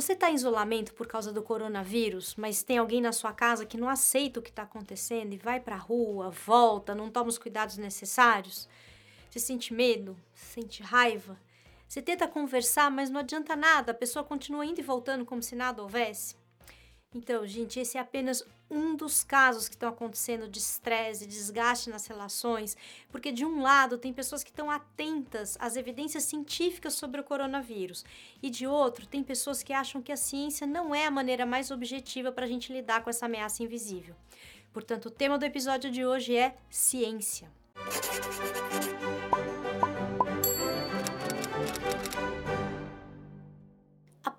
Você está em isolamento por causa do coronavírus, mas tem alguém na sua casa que não aceita o que está acontecendo e vai para a rua, volta, não toma os cuidados necessários? Você sente medo? Sente raiva? Você tenta conversar, mas não adianta nada, a pessoa continua indo e voltando como se nada houvesse? Então, gente, esse é apenas um dos casos que estão acontecendo de estresse, desgaste nas relações, porque de um lado tem pessoas que estão atentas às evidências científicas sobre o coronavírus, e de outro tem pessoas que acham que a ciência não é a maneira mais objetiva para a gente lidar com essa ameaça invisível. Portanto, o tema do episódio de hoje é ciência.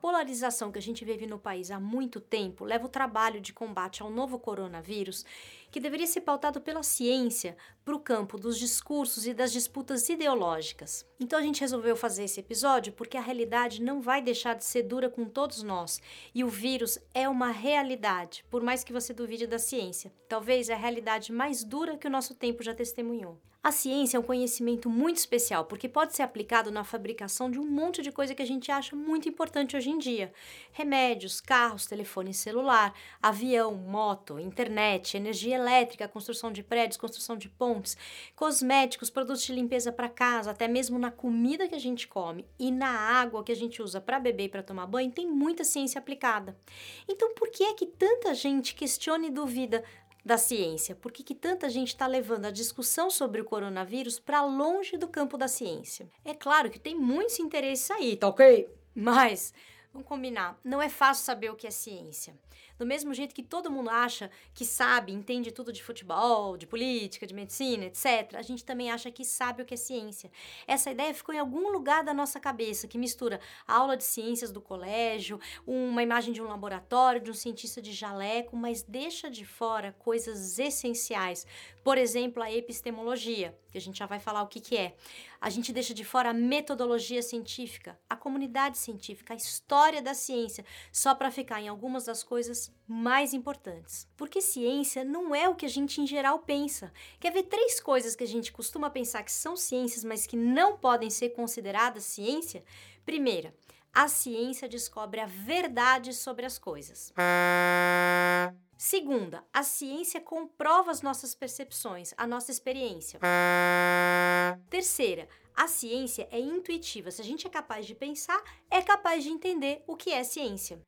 Polarização que a gente vive no país há muito tempo leva o trabalho de combate ao novo coronavírus, que deveria ser pautado pela ciência, para o campo dos discursos e das disputas ideológicas. Então a gente resolveu fazer esse episódio porque a realidade não vai deixar de ser dura com todos nós e o vírus é uma realidade, por mais que você duvide da ciência. Talvez a realidade mais dura que o nosso tempo já testemunhou. A ciência é um conhecimento muito especial porque pode ser aplicado na fabricação de um monte de coisa que a gente acha muito importante hoje em dia: remédios, carros, telefone celular, avião, moto, internet, energia elétrica, construção de prédios, construção de pontes, cosméticos, produtos de limpeza para casa, até mesmo na comida que a gente come e na água que a gente usa para beber e para tomar banho, tem muita ciência aplicada. Então, por que é que tanta gente questiona e duvida da ciência? Por que, que tanta gente está levando a discussão sobre o coronavírus para longe do campo da ciência? É claro que tem muitos interesses aí, tá ok? Mas, vamos combinar, não é fácil saber o que é ciência. Do mesmo jeito que todo mundo acha que sabe, entende tudo de futebol, de política, de medicina, etc., a gente também acha que sabe o que é ciência. Essa ideia ficou em algum lugar da nossa cabeça, que mistura a aula de ciências do colégio, uma imagem de um laboratório, de um cientista de jaleco, mas deixa de fora coisas essenciais. Por exemplo, a epistemologia, que a gente já vai falar o que, que é. A gente deixa de fora a metodologia científica, a comunidade científica, a história da ciência, só para ficar em algumas das coisas mais importantes. Porque ciência não é o que a gente em geral pensa. Quer ver três coisas que a gente costuma pensar que são ciências, mas que não podem ser consideradas ciência? Primeira, a ciência descobre a verdade sobre as coisas. Segunda, a ciência comprova as nossas percepções, a nossa experiência. Terceira, a ciência é intuitiva. Se a gente é capaz de pensar, é capaz de entender o que é ciência.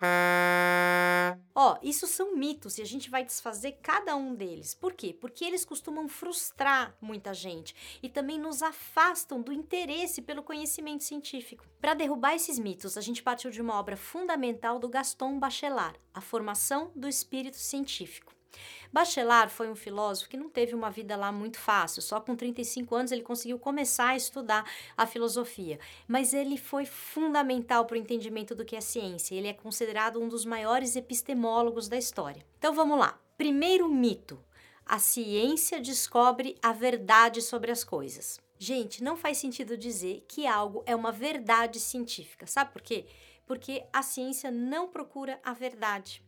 Ó, isso são mitos e a gente vai desfazer cada um deles. Por quê? Porque eles costumam frustrar muita gente e também nos afastam do interesse pelo conhecimento científico. Para derrubar esses mitos, a gente partiu de uma obra fundamental do Gaston Bachelard, A Formação do Espírito Científico. Bachelard foi um filósofo que não teve uma vida lá muito fácil, só com 35 anos ele conseguiu começar a estudar a filosofia, mas ele foi fundamental para o entendimento do que é ciência. Ele é considerado um dos maiores epistemólogos da história. Então vamos lá. Primeiro mito: a ciência descobre a verdade sobre as coisas. Gente, não faz sentido dizer que algo é uma verdade científica. Sabe por quê? Porque a ciência não procura a verdade.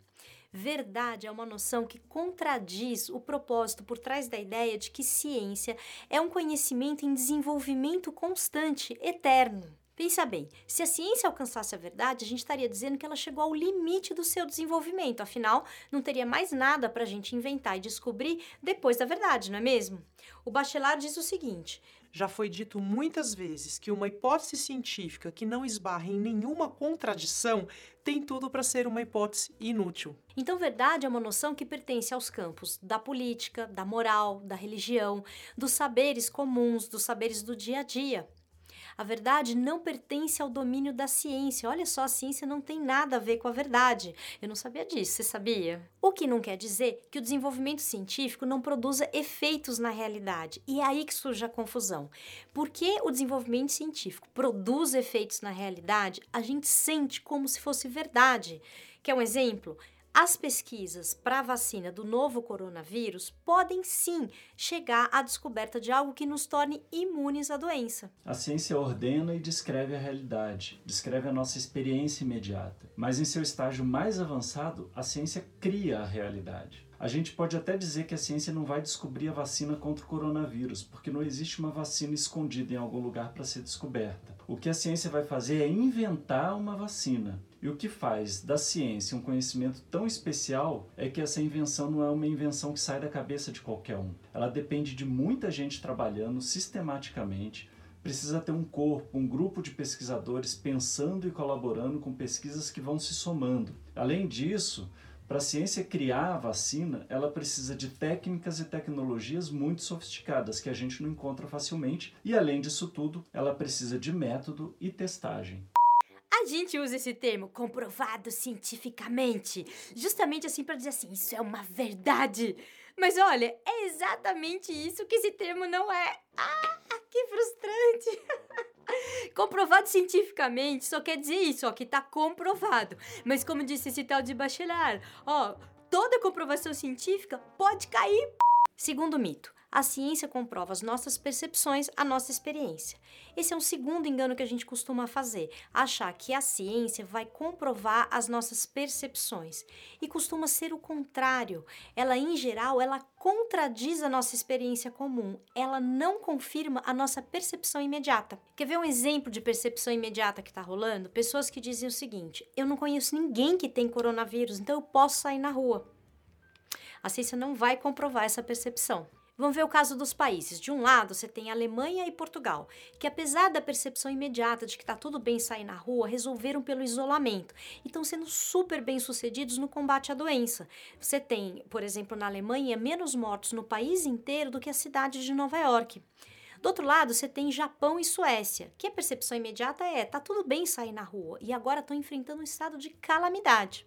Verdade é uma noção que contradiz o propósito por trás da ideia de que ciência é um conhecimento em desenvolvimento constante, eterno. Pensa bem, se a ciência alcançasse a verdade, a gente estaria dizendo que ela chegou ao limite do seu desenvolvimento, afinal, não teria mais nada para a gente inventar e descobrir depois da verdade, não é mesmo? O Bachelard diz o seguinte: já foi dito muitas vezes que uma hipótese científica que não esbarre em nenhuma contradição tem tudo para ser uma hipótese inútil. Então, verdade é uma noção que pertence aos campos da política, da moral, da religião, dos saberes comuns, dos saberes do dia a dia. A verdade não pertence ao domínio da ciência. Olha só, a ciência não tem nada a ver com a verdade. Eu não sabia disso, você sabia? O que não quer dizer que o desenvolvimento científico não produza efeitos na realidade. E é aí que surge a confusão. Porque o desenvolvimento científico produz efeitos na realidade, a gente sente como se fosse verdade. Quer um exemplo? As pesquisas para a vacina do novo coronavírus podem sim chegar à descoberta de algo que nos torne imunes à doença. A ciência ordena e descreve a realidade, descreve a nossa experiência imediata. Mas em seu estágio mais avançado, a ciência cria a realidade. A gente pode até dizer que a ciência não vai descobrir a vacina contra o coronavírus, porque não existe uma vacina escondida em algum lugar para ser descoberta. O que a ciência vai fazer é inventar uma vacina. E o que faz da ciência um conhecimento tão especial é que essa invenção não é uma invenção que sai da cabeça de qualquer um. Ela depende de muita gente trabalhando sistematicamente. Precisa ter um corpo, um grupo de pesquisadores pensando e colaborando com pesquisas que vão se somando. Além disso, para a ciência criar a vacina, ela precisa de técnicas e tecnologias muito sofisticadas que a gente não encontra facilmente, e além disso tudo, ela precisa de método e testagem. A gente usa esse termo comprovado cientificamente, justamente assim para dizer assim, isso é uma verdade. Mas olha, é exatamente isso que esse termo não é. Ah, que frustrante! comprovado cientificamente só quer dizer isso, ó, que tá comprovado. Mas como disse esse tal de Bachelard, ó, toda comprovação científica pode cair. Segundo mito, a ciência comprova as nossas percepções, a nossa experiência. Esse é um segundo engano que a gente costuma fazer, achar que a ciência vai comprovar as nossas percepções. E costuma ser o contrário. Ela, em geral, ela contradiz a nossa experiência comum. Ela não confirma a nossa percepção imediata. Quer ver um exemplo de percepção imediata que está rolando? Pessoas que dizem o seguinte: eu não conheço ninguém que tem coronavírus, então eu posso sair na rua. A ciência não vai comprovar essa percepção. Vamos ver o caso dos países. De um lado, você tem Alemanha e Portugal, que apesar da percepção imediata de que está tudo bem sair na rua, resolveram pelo isolamento e estão sendo super bem sucedidos no combate à doença. Você tem, por exemplo, na Alemanha, menos mortos no país inteiro do que a cidade de Nova York. Do outro lado, você tem Japão e Suécia, que a percepção imediata é: tá tudo bem sair na rua, e agora estão enfrentando um estado de calamidade.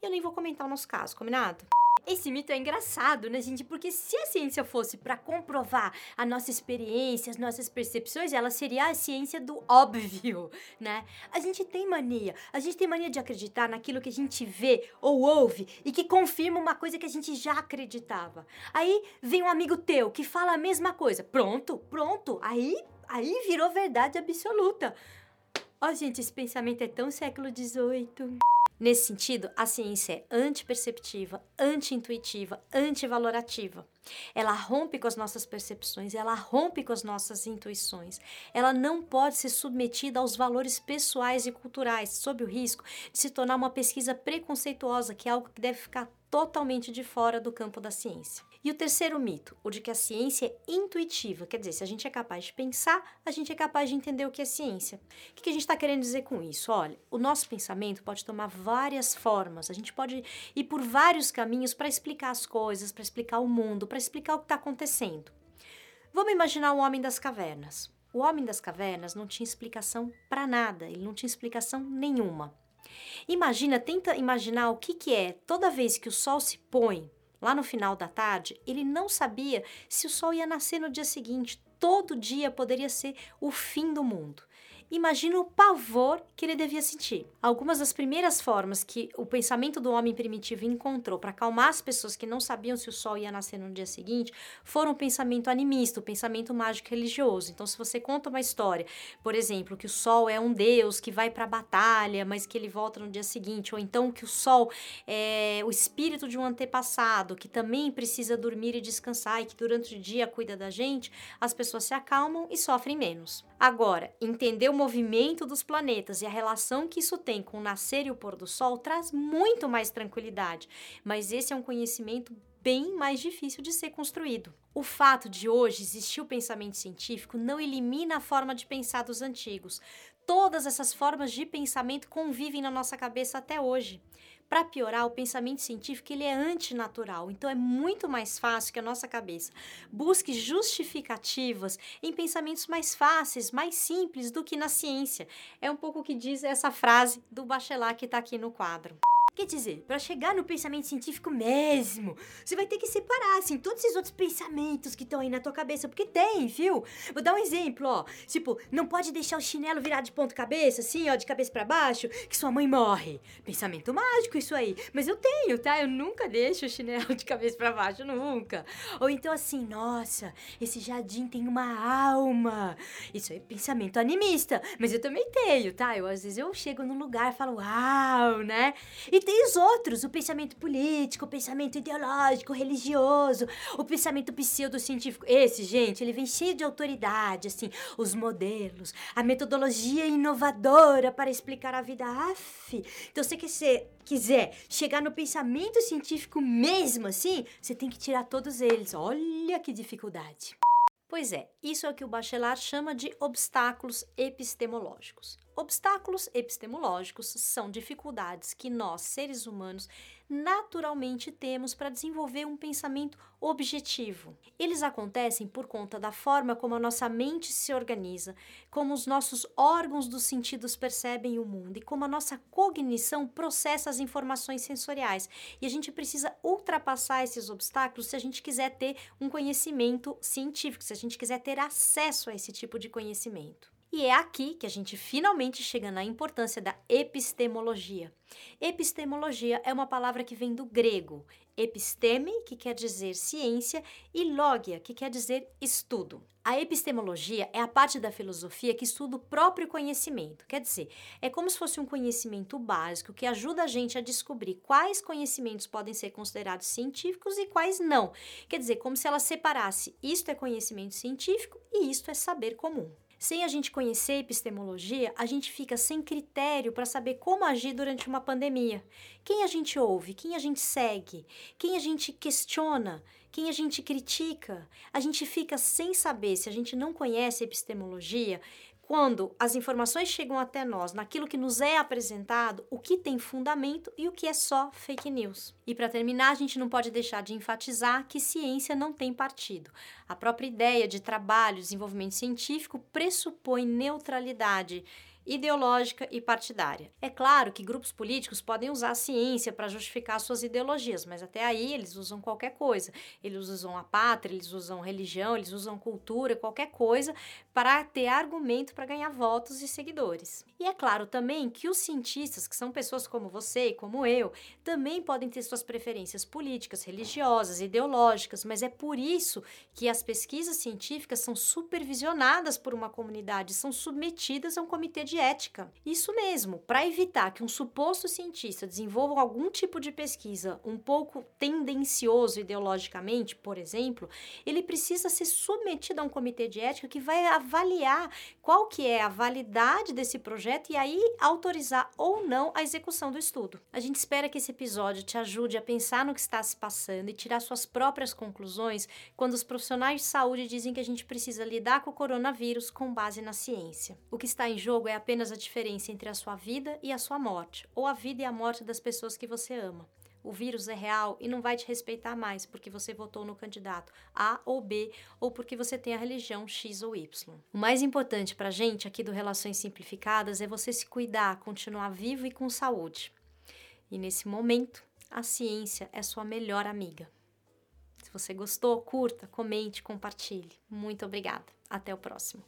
Eu nem vou comentar o nosso caso, combinado? Esse mito é engraçado, né, gente? Porque se a ciência fosse para comprovar a nossa experiência, as nossas percepções, ela seria a ciência do óbvio, né? A gente tem mania, a gente tem mania de acreditar naquilo que a gente vê ou ouve e que confirma uma coisa que a gente já acreditava. Aí vem um amigo teu que fala a mesma coisa. Pronto, pronto. Aí, aí virou verdade absoluta. Ó, oh, gente, esse pensamento é tão século XVIII. Nesse sentido, a ciência é antiperceptiva, anti-intuitiva, antivalorativa. Ela rompe com as nossas percepções, ela rompe com as nossas intuições. Ela não pode ser submetida aos valores pessoais e culturais, sob o risco de se tornar uma pesquisa preconceituosa, que é algo que deve ficar totalmente de fora do campo da ciência. E o terceiro mito, o de que a ciência é intuitiva, quer dizer, se a gente é capaz de pensar, a gente é capaz de entender o que é ciência. O que a gente está querendo dizer com isso? Olha, o nosso pensamento pode tomar várias formas, a gente pode ir por vários caminhos para explicar as coisas, para explicar o mundo, para explicar o que está acontecendo. Vamos imaginar o homem das cavernas. O homem das cavernas não tinha explicação para nada, ele não tinha explicação nenhuma. Imagina, tenta imaginar o que, que é toda vez que o sol se põe, lá no final da tarde, ele não sabia se o sol ia nascer no dia seguinte. Todo dia poderia ser o fim do mundo. Imagina o pavor que ele devia sentir. Algumas das primeiras formas que o pensamento do homem primitivo encontrou para acalmar as pessoas que não sabiam se o sol ia nascer no dia seguinte foram o pensamento animista, o pensamento mágico religioso. Então, se você conta uma história, por exemplo, que o sol é um deus que vai para a batalha, mas que ele volta no dia seguinte, ou então que o sol é o espírito de um antepassado que também precisa dormir e descansar e que durante o dia cuida da gente, as pessoas se acalmam e sofrem menos. Agora, entender o movimento dos planetas e a relação que isso tem com o nascer e o pôr do sol traz muito mais tranquilidade, mas esse é um conhecimento bem mais difícil de ser construído. O fato de hoje existir o pensamento científico não elimina a forma de pensar dos antigos. Todas essas formas de pensamento convivem na nossa cabeça até hoje. Para piorar, o pensamento científico ele é antinatural, então é muito mais fácil que a nossa cabeça busque justificativas em pensamentos mais fáceis, mais simples do que na ciência. É um pouco o que diz essa frase do Bachelard que está aqui no quadro. Quer dizer, para chegar no pensamento científico mesmo, você vai ter que separar, assim, todos esses outros pensamentos que estão aí na tua cabeça, porque tem, viu? Vou dar um exemplo, ó. Tipo, não pode deixar o chinelo virado de ponta cabeça, assim, ó, de cabeça para baixo, que sua mãe morre. Pensamento mágico isso aí. Mas eu tenho, tá? Eu nunca deixo o chinelo de cabeça para baixo, nunca. Ou então assim, nossa, esse jardim tem uma alma. Isso é pensamento animista, mas eu também tenho, tá? Eu às vezes eu chego num lugar e falo, uau, né? E tem os outros, o pensamento político, o pensamento ideológico, religioso, o pensamento pseudocientífico. Esse, gente, ele vem cheio de autoridade, assim, os modelos, a metodologia inovadora para explicar a vida. Aff. Então, se você quiser chegar no pensamento científico mesmo assim, você tem que tirar todos eles. Olha que dificuldade. Pois é, isso é o que o Bachelard chama de obstáculos epistemológicos. Obstáculos epistemológicos são dificuldades que nós, seres humanos, naturalmente temos para desenvolver um pensamento objetivo. Eles acontecem por conta da forma como a nossa mente se organiza, como os nossos órgãos dos sentidos percebem o mundo e como a nossa cognição processa as informações sensoriais. E a gente precisa ultrapassar esses obstáculos se a gente quiser ter um conhecimento científico, se a gente quiser ter acesso a esse tipo de conhecimento. E é aqui que a gente finalmente chega na importância da epistemologia. Epistemologia é uma palavra que vem do grego episteme, que quer dizer ciência, e logia, que quer dizer estudo. A epistemologia é a parte da filosofia que estuda o próprio conhecimento. Quer dizer, é como se fosse um conhecimento básico que ajuda a gente a descobrir quais conhecimentos podem ser considerados científicos e quais não. Quer dizer, como se ela separasse isto é conhecimento científico e isto é saber comum. Sem a gente conhecer epistemologia, a gente fica sem critério para saber como agir durante uma pandemia. Quem a gente ouve, quem a gente segue, quem a gente questiona, quem a gente critica. A gente fica sem saber, se a gente não conhece epistemologia, quando as informações chegam até nós, naquilo que nos é apresentado, o que tem fundamento e o que é só fake news. E para terminar, a gente não pode deixar de enfatizar que ciência não tem partido. A própria ideia de trabalho, desenvolvimento científico pressupõe neutralidade ideológica e partidária. É claro que grupos políticos podem usar a ciência para justificar suas ideologias, mas até aí eles usam qualquer coisa. Eles usam a pátria, eles usam religião, eles usam cultura, qualquer coisa para ter argumento para ganhar votos e seguidores. E é claro também que os cientistas, que são pessoas como você e como eu, também podem ter suas preferências políticas, religiosas, ideológicas, mas é por isso que as pesquisas científicas são supervisionadas por uma comunidade, são submetidas a um comitê de de ética. Isso mesmo, para evitar que um suposto cientista desenvolva algum tipo de pesquisa um pouco tendencioso ideologicamente, por exemplo, ele precisa ser submetido a um comitê de ética que vai avaliar qual que é a validade desse projeto e aí autorizar ou não a execução do estudo. A gente espera que esse episódio te ajude a pensar no que está se passando e tirar suas próprias conclusões quando os profissionais de saúde dizem que a gente precisa lidar com o coronavírus com base na ciência. O que está em jogo é a apenas a diferença entre a sua vida e a sua morte, ou a vida e a morte das pessoas que você ama. O vírus é real e não vai te respeitar mais porque você votou no candidato A ou B ou porque você tem a religião X ou Y. O mais importante para a gente aqui do Relações Simplificadas é você se cuidar, continuar vivo e com saúde. E nesse momento, a ciência é sua melhor amiga. Se você gostou, curta, comente, compartilhe. Muito obrigada. Até o próximo.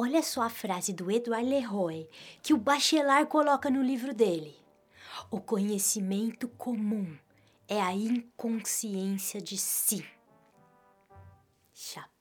Olha só a frase do Edouard Leroy que o Bachelard coloca no livro dele. O conhecimento comum é a inconsciência de si. Chapa.